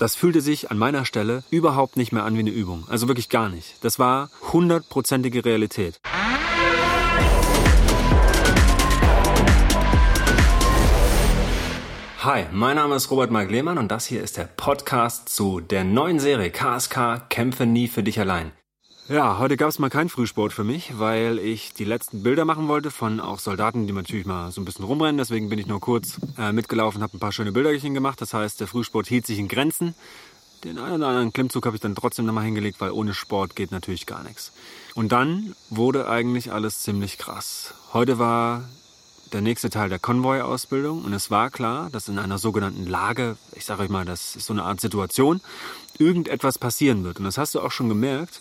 Das fühlte sich an meiner Stelle überhaupt nicht mehr an wie eine Übung. Also wirklich gar nicht. Das war hundertprozentige Realität. Hi, mein Name ist Robert Mark Lehmann und das hier ist der Podcast zu der neuen Serie KSK Kämpfe nie für dich allein. Ja, heute gab es mal keinen Frühsport für mich, weil ich die letzten Bilder machen wollte von auch Soldaten, die natürlich mal so ein bisschen rumrennen. Deswegen bin ich nur kurz äh, mitgelaufen, habe ein paar schöne Bilderchen gemacht. Das heißt, der Frühsport hielt sich in Grenzen. Den einen oder anderen Klimmzug habe ich dann trotzdem nochmal hingelegt, weil ohne Sport geht natürlich gar nichts. Und dann wurde eigentlich alles ziemlich krass. Heute war der nächste Teil der Konvoi-Ausbildung und es war klar, dass in einer sogenannten Lage, ich sage euch mal, das ist so eine Art Situation, irgendetwas passieren wird. Und das hast du auch schon gemerkt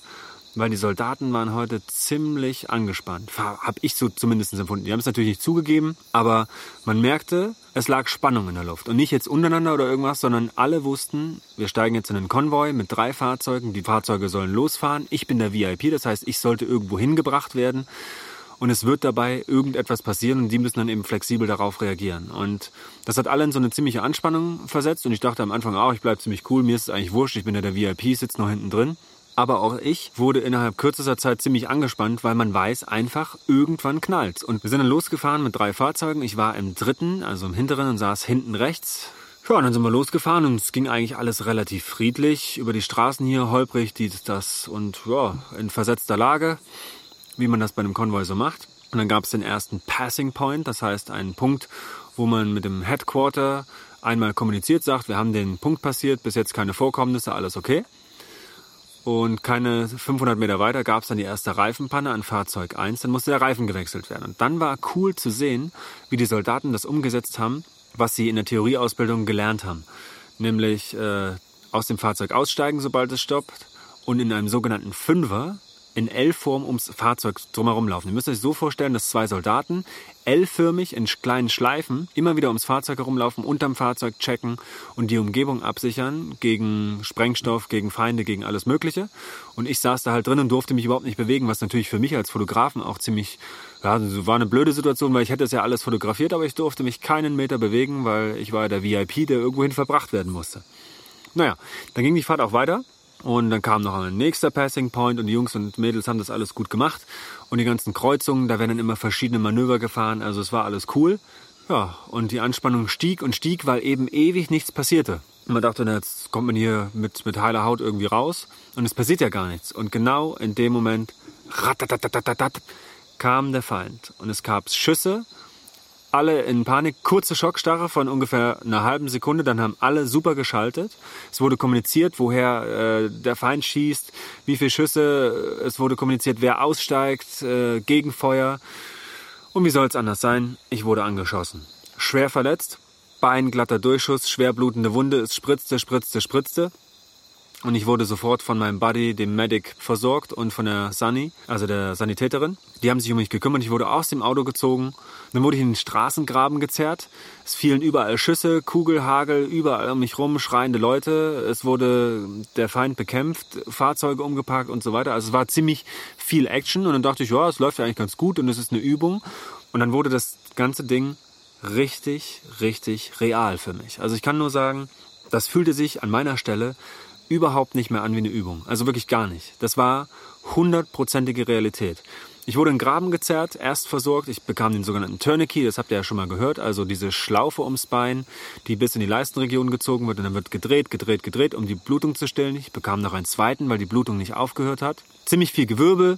weil die Soldaten waren heute ziemlich angespannt. Habe ich so zumindest empfunden. Die haben es natürlich nicht zugegeben, aber man merkte, es lag Spannung in der Luft. Und nicht jetzt untereinander oder irgendwas, sondern alle wussten, wir steigen jetzt in einen Konvoi mit drei Fahrzeugen. Die Fahrzeuge sollen losfahren. Ich bin der VIP, das heißt, ich sollte irgendwo hingebracht werden. Und es wird dabei irgendetwas passieren und die müssen dann eben flexibel darauf reagieren. Und das hat alle in so eine ziemliche Anspannung versetzt. Und ich dachte am Anfang, auch, ich bleibe ziemlich cool, mir ist es eigentlich wurscht, ich bin ja der VIP, sitze noch hinten drin. Aber auch ich wurde innerhalb kürzester Zeit ziemlich angespannt, weil man weiß einfach, irgendwann knallt. Und wir sind dann losgefahren mit drei Fahrzeugen. Ich war im dritten, also im hinteren und saß hinten rechts. Ja, und dann sind wir losgefahren und es ging eigentlich alles relativ friedlich über die Straßen hier, holprig, dies, das und ja, in versetzter Lage, wie man das bei einem Konvoi so macht. Und dann gab es den ersten Passing Point, das heißt einen Punkt, wo man mit dem Headquarter einmal kommuniziert, sagt, wir haben den Punkt passiert, bis jetzt keine Vorkommnisse, alles okay. Und keine 500 Meter weiter gab es dann die erste Reifenpanne an Fahrzeug 1. Dann musste der Reifen gewechselt werden. Und dann war cool zu sehen, wie die Soldaten das umgesetzt haben, was sie in der Theorieausbildung gelernt haben. Nämlich äh, aus dem Fahrzeug aussteigen, sobald es stoppt, und in einem sogenannten Fünfer in L-Form ums Fahrzeug drumherum laufen. Ihr müsst euch so vorstellen, dass zwei Soldaten L-förmig in kleinen Schleifen immer wieder ums Fahrzeug herumlaufen, unterm Fahrzeug checken und die Umgebung absichern gegen Sprengstoff, gegen Feinde, gegen alles Mögliche. Und ich saß da halt drin und durfte mich überhaupt nicht bewegen, was natürlich für mich als Fotografen auch ziemlich, ja, war eine blöde Situation, weil ich hätte es ja alles fotografiert, aber ich durfte mich keinen Meter bewegen, weil ich war der VIP, der irgendwohin verbracht werden musste. Naja, dann ging die Fahrt auch weiter und dann kam noch ein nächster Passing Point und die Jungs und Mädels haben das alles gut gemacht. Und die ganzen Kreuzungen, da werden dann immer verschiedene Manöver gefahren. Also es war alles cool. Ja, und die Anspannung stieg und stieg, weil eben ewig nichts passierte. Und man dachte, jetzt kommt man hier mit, mit heiler Haut irgendwie raus. Und es passiert ja gar nichts. Und genau in dem Moment kam der Feind. Und es gab Schüsse alle in Panik, kurze Schockstarre von ungefähr einer halben Sekunde, dann haben alle super geschaltet. Es wurde kommuniziert, woher äh, der Feind schießt, wie viele Schüsse, es wurde kommuniziert, wer aussteigt, äh, Gegenfeuer. Und wie soll es anders sein? Ich wurde angeschossen. Schwer verletzt, Bein glatter Durchschuss, schwer blutende Wunde, es spritzte, spritzte, spritzte. Und ich wurde sofort von meinem Buddy, dem Medic, versorgt und von der Sunny, also der Sanitäterin. Die haben sich um mich gekümmert. Ich wurde aus dem Auto gezogen. Dann wurde ich in den Straßengraben gezerrt. Es fielen überall Schüsse, Kugelhagel, überall um mich rum, schreiende Leute. Es wurde der Feind bekämpft, Fahrzeuge umgeparkt und so weiter. Also es war ziemlich viel Action. Und dann dachte ich, ja, es läuft ja eigentlich ganz gut und es ist eine Übung. Und dann wurde das ganze Ding richtig, richtig real für mich. Also ich kann nur sagen, das fühlte sich an meiner Stelle überhaupt nicht mehr an wie eine Übung. Also wirklich gar nicht. Das war hundertprozentige Realität. Ich wurde in den Graben gezerrt, erst versorgt. Ich bekam den sogenannten Tourniquet, das habt ihr ja schon mal gehört. Also diese Schlaufe ums Bein, die bis in die Leistenregion gezogen wird und dann wird gedreht, gedreht, gedreht, um die Blutung zu stillen. Ich bekam noch einen zweiten, weil die Blutung nicht aufgehört hat. Ziemlich viel Gewirbel,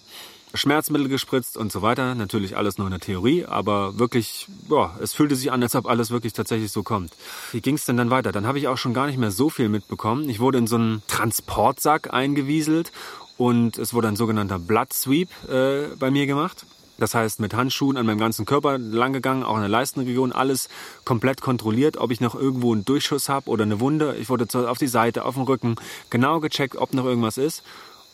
Schmerzmittel gespritzt und so weiter. Natürlich alles nur in der Theorie, aber wirklich, boah, es fühlte sich an, als ob alles wirklich tatsächlich so kommt. Wie ging es denn dann weiter? Dann habe ich auch schon gar nicht mehr so viel mitbekommen. Ich wurde in so einen Transportsack eingewieselt und es wurde ein sogenannter Blood Sweep äh, bei mir gemacht. Das heißt, mit Handschuhen an meinem ganzen Körper langgegangen, auch in der Leistenregion, alles komplett kontrolliert, ob ich noch irgendwo einen Durchschuss habe oder eine Wunde. Ich wurde auf die Seite, auf den Rücken, genau gecheckt, ob noch irgendwas ist.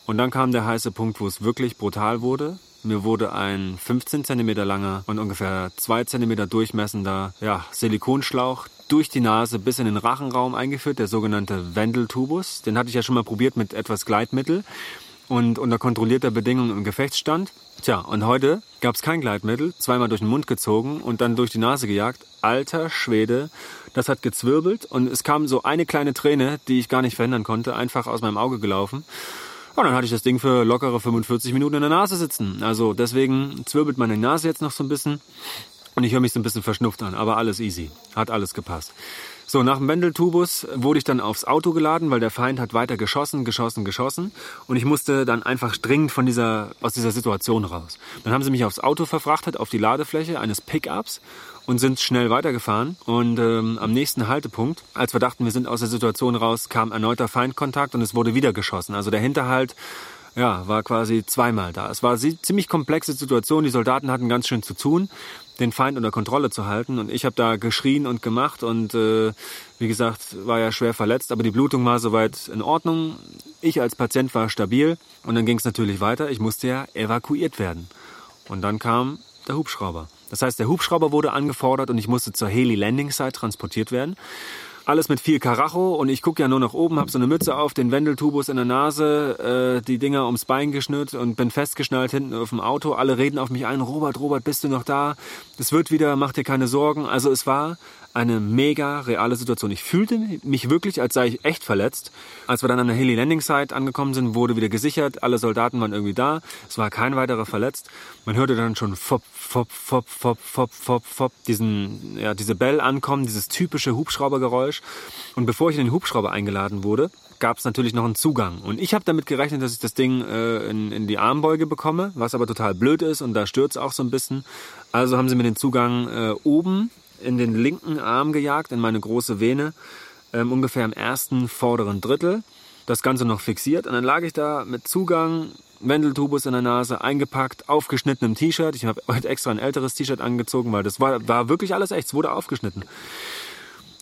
Und dann kam der heiße Punkt, wo es wirklich brutal wurde. Mir wurde ein 15 cm langer und ungefähr 2 cm durchmessender ja, Silikonschlauch durch die Nase bis in den Rachenraum eingeführt, der sogenannte Wendeltubus. Den hatte ich ja schon mal probiert mit etwas Gleitmittel. und unter kontrollierter Bedingung im Gefecht stand. Tja, und heute gab es kein Gleitmittel, zweimal durch den Mund gezogen und dann durch die Nase gejagt. Alter Schwede, das hat gezwirbelt und es kam so eine kleine Träne, die ich gar nicht verhindern konnte, einfach aus meinem Auge gelaufen. Und dann hatte ich das Ding für lockere 45 Minuten in der Nase sitzen. Also deswegen zwirbelt meine Nase jetzt noch so ein bisschen und ich höre mich so ein bisschen verschnupft an, aber alles easy. Hat alles gepasst. So, nach dem Wendeltubus wurde ich dann aufs Auto geladen, weil der Feind hat weiter geschossen, geschossen, geschossen. Und ich musste dann einfach dringend von dieser, aus dieser Situation raus. Dann haben sie mich aufs Auto verfrachtet, auf die Ladefläche eines Pickups und sind schnell weitergefahren. Und ähm, am nächsten Haltepunkt, als wir dachten, wir sind aus der Situation raus, kam erneuter Feindkontakt und es wurde wieder geschossen. Also der Hinterhalt ja, war quasi zweimal da. Es war eine ziemlich komplexe Situation. Die Soldaten hatten ganz schön zu tun den Feind unter Kontrolle zu halten. Und ich habe da geschrien und gemacht und äh, wie gesagt, war ja schwer verletzt, aber die Blutung war soweit in Ordnung. Ich als Patient war stabil und dann ging es natürlich weiter. Ich musste ja evakuiert werden. Und dann kam der Hubschrauber. Das heißt, der Hubschrauber wurde angefordert und ich musste zur Heli Landing Site transportiert werden. Alles mit viel Karacho und ich gucke ja nur nach oben, habe so eine Mütze auf, den Wendeltubus in der Nase, äh, die Dinger ums Bein geschnürt und bin festgeschnallt hinten auf dem Auto. Alle reden auf mich ein, Robert, Robert, bist du noch da? Es wird wieder, mach dir keine Sorgen. Also es war eine mega reale Situation. Ich fühlte mich wirklich, als sei ich echt verletzt. Als wir dann an der Hilly Landing Site angekommen sind, wurde wieder gesichert. Alle Soldaten waren irgendwie da. Es war kein weiterer verletzt. Man hörte dann schon fop, fop, fop, fop, fop, fop, fop, diesen, ja, diese Bell ankommen, dieses typische Hubschraubergeräusch. Und bevor ich in den Hubschrauber eingeladen wurde, gab es natürlich noch einen Zugang. Und ich habe damit gerechnet, dass ich das Ding äh, in, in die Armbeuge bekomme, was aber total blöd ist und da stürzt auch so ein bisschen. Also haben sie mir den Zugang äh, oben in den linken Arm gejagt, in meine große Vene, ähm, ungefähr im ersten vorderen Drittel. Das Ganze noch fixiert und dann lag ich da mit Zugang, Wendeltubus in der Nase, eingepackt, aufgeschnittenem T-Shirt. Ich habe heute extra ein älteres T-Shirt angezogen, weil das war, war wirklich alles echt. Es wurde aufgeschnitten.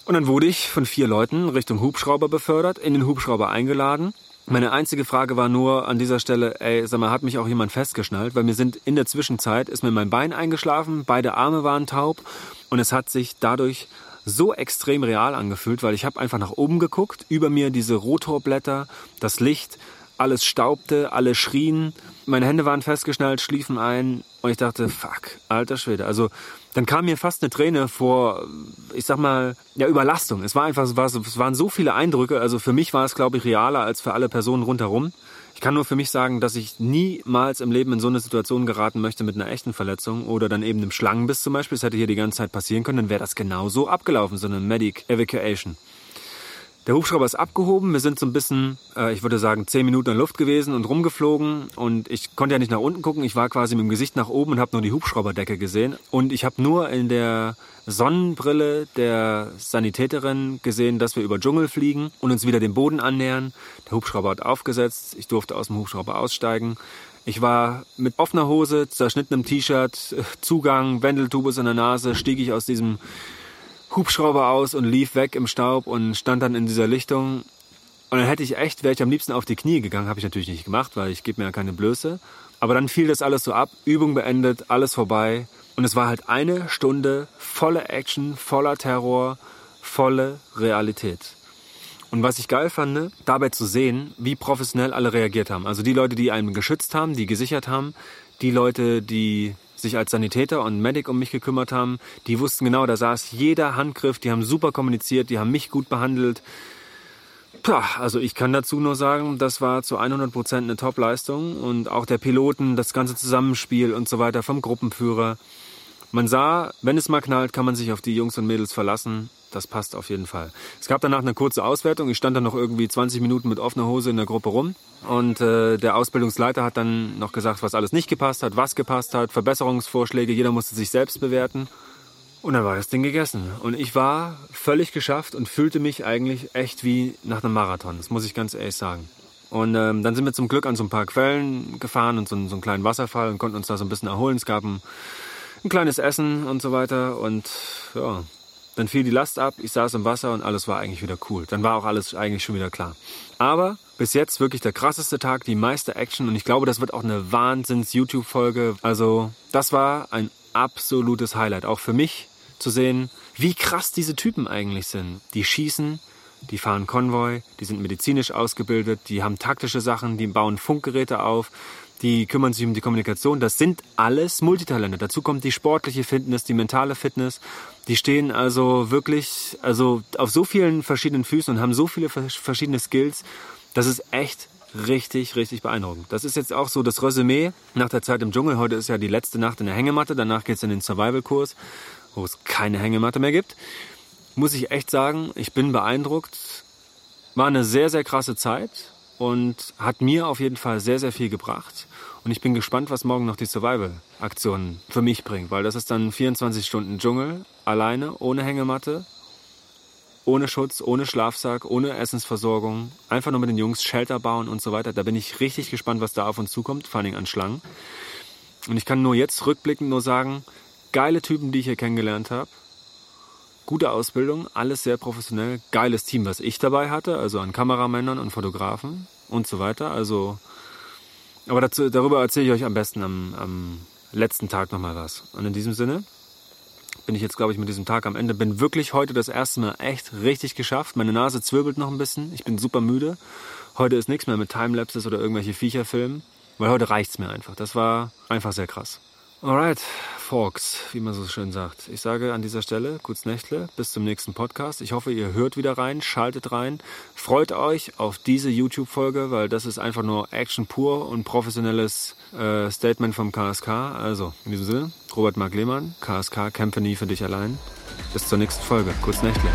Und dann wurde ich von vier Leuten Richtung Hubschrauber befördert, in den Hubschrauber eingeladen. Meine einzige Frage war nur an dieser Stelle, ey, sag mal, hat mich auch jemand festgeschnallt? Weil mir sind in der Zwischenzeit, ist mir mein Bein eingeschlafen, beide Arme waren taub und es hat sich dadurch so extrem real angefühlt, weil ich habe einfach nach oben geguckt, über mir diese Rotorblätter, das Licht, alles staubte, alle schrien, meine Hände waren festgeschnallt, schliefen ein und ich dachte, fuck, alter Schwede. Also dann kam mir fast eine Träne vor, ich sag mal, ja, Überlastung. Es war einfach, es, war, es waren so viele Eindrücke. Also für mich war es, glaube ich, realer als für alle Personen rundherum. Ich kann nur für mich sagen, dass ich niemals im Leben in so eine Situation geraten möchte mit einer echten Verletzung oder dann eben einem Schlangenbiss zum Beispiel. Das hätte hier die ganze Zeit passieren können, dann wäre das genauso abgelaufen, so eine Medic Evacuation. Der Hubschrauber ist abgehoben. Wir sind so ein bisschen, äh, ich würde sagen, zehn Minuten in Luft gewesen und rumgeflogen. Und ich konnte ja nicht nach unten gucken. Ich war quasi mit dem Gesicht nach oben und habe nur die Hubschrauberdecke gesehen. Und ich habe nur in der Sonnenbrille der Sanitäterin gesehen, dass wir über Dschungel fliegen und uns wieder dem Boden annähern. Der Hubschrauber hat aufgesetzt. Ich durfte aus dem Hubschrauber aussteigen. Ich war mit offener Hose, zerschnittenem T-Shirt, Zugang, Wendeltubus in der Nase, stieg ich aus diesem Hubschrauber aus und lief weg im Staub und stand dann in dieser Lichtung. Und dann hätte ich echt, wäre ich am liebsten auf die Knie gegangen, habe ich natürlich nicht gemacht, weil ich gebe mir ja keine Blöße. Aber dann fiel das alles so ab, Übung beendet, alles vorbei. Und es war halt eine Stunde volle Action, voller Terror, volle Realität. Und was ich geil fand, dabei zu sehen, wie professionell alle reagiert haben. Also die Leute, die einen geschützt haben, die gesichert haben, die Leute, die sich als Sanitäter und Medic um mich gekümmert haben, die wussten genau, da saß jeder Handgriff, die haben super kommuniziert, die haben mich gut behandelt. Puh, also ich kann dazu nur sagen, das war zu 100 Prozent eine Top-Leistung und auch der Piloten, das ganze Zusammenspiel und so weiter vom Gruppenführer. Man sah, wenn es mal knallt, kann man sich auf die Jungs und Mädels verlassen. Das passt auf jeden Fall. Es gab danach eine kurze Auswertung. Ich stand dann noch irgendwie 20 Minuten mit offener Hose in der Gruppe rum. Und äh, der Ausbildungsleiter hat dann noch gesagt, was alles nicht gepasst hat, was gepasst hat, Verbesserungsvorschläge. Jeder musste sich selbst bewerten. Und dann war das Ding gegessen. Und ich war völlig geschafft und fühlte mich eigentlich echt wie nach einem Marathon. Das muss ich ganz ehrlich sagen. Und ähm, dann sind wir zum Glück an so ein paar Quellen gefahren und so, so einen kleinen Wasserfall und konnten uns da so ein bisschen erholen. Es gab ein, ein kleines Essen und so weiter. Und ja, dann fiel die Last ab, ich saß im Wasser und alles war eigentlich wieder cool. Dann war auch alles eigentlich schon wieder klar. Aber bis jetzt wirklich der krasseste Tag, die meiste Action und ich glaube, das wird auch eine Wahnsinns-YouTube-Folge. Also, das war ein absolutes Highlight. Auch für mich zu sehen, wie krass diese Typen eigentlich sind. Die schießen die fahren Konvoi, die sind medizinisch ausgebildet, die haben taktische Sachen, die bauen Funkgeräte auf, die kümmern sich um die Kommunikation. Das sind alles Multitalente. Dazu kommt die sportliche Fitness, die mentale Fitness. Die stehen also wirklich also auf so vielen verschiedenen Füßen und haben so viele verschiedene Skills. Das ist echt richtig, richtig beeindruckend. Das ist jetzt auch so das Resümee nach der Zeit im Dschungel. Heute ist ja die letzte Nacht in der Hängematte. Danach geht es in den Survival-Kurs, wo es keine Hängematte mehr gibt. Muss ich echt sagen, ich bin beeindruckt. War eine sehr, sehr krasse Zeit und hat mir auf jeden Fall sehr, sehr viel gebracht. Und ich bin gespannt, was morgen noch die Survival-Aktion für mich bringt, weil das ist dann 24 Stunden Dschungel, alleine, ohne Hängematte, ohne Schutz, ohne Schlafsack, ohne Essensversorgung, einfach nur mit den Jungs Shelter bauen und so weiter. Da bin ich richtig gespannt, was da auf uns zukommt, vor allem an Schlangen. Und ich kann nur jetzt rückblickend nur sagen, geile Typen, die ich hier kennengelernt habe. Gute Ausbildung, alles sehr professionell, geiles Team, was ich dabei hatte, also an Kameramännern und Fotografen und so weiter. Also, aber dazu, darüber erzähle ich euch am besten am, am letzten Tag nochmal was. Und in diesem Sinne, bin ich jetzt, glaube ich, mit diesem Tag am Ende. Bin wirklich heute das erste Mal echt richtig geschafft. Meine Nase zwirbelt noch ein bisschen. Ich bin super müde. Heute ist nichts mehr mit Timelapses oder irgendwelche Viecher filmen, weil heute reicht's mir einfach. Das war einfach sehr krass. Alright, Folks, wie man so schön sagt. Ich sage an dieser Stelle, kurz Nächtle, bis zum nächsten Podcast. Ich hoffe, ihr hört wieder rein, schaltet rein, freut euch auf diese YouTube-Folge, weil das ist einfach nur Action pur und professionelles äh, Statement vom KSK. Also, in diesem Sinne, Robert Mark Lehmann, KSK, nie für dich allein. Bis zur nächsten Folge. Kurz Nächtle.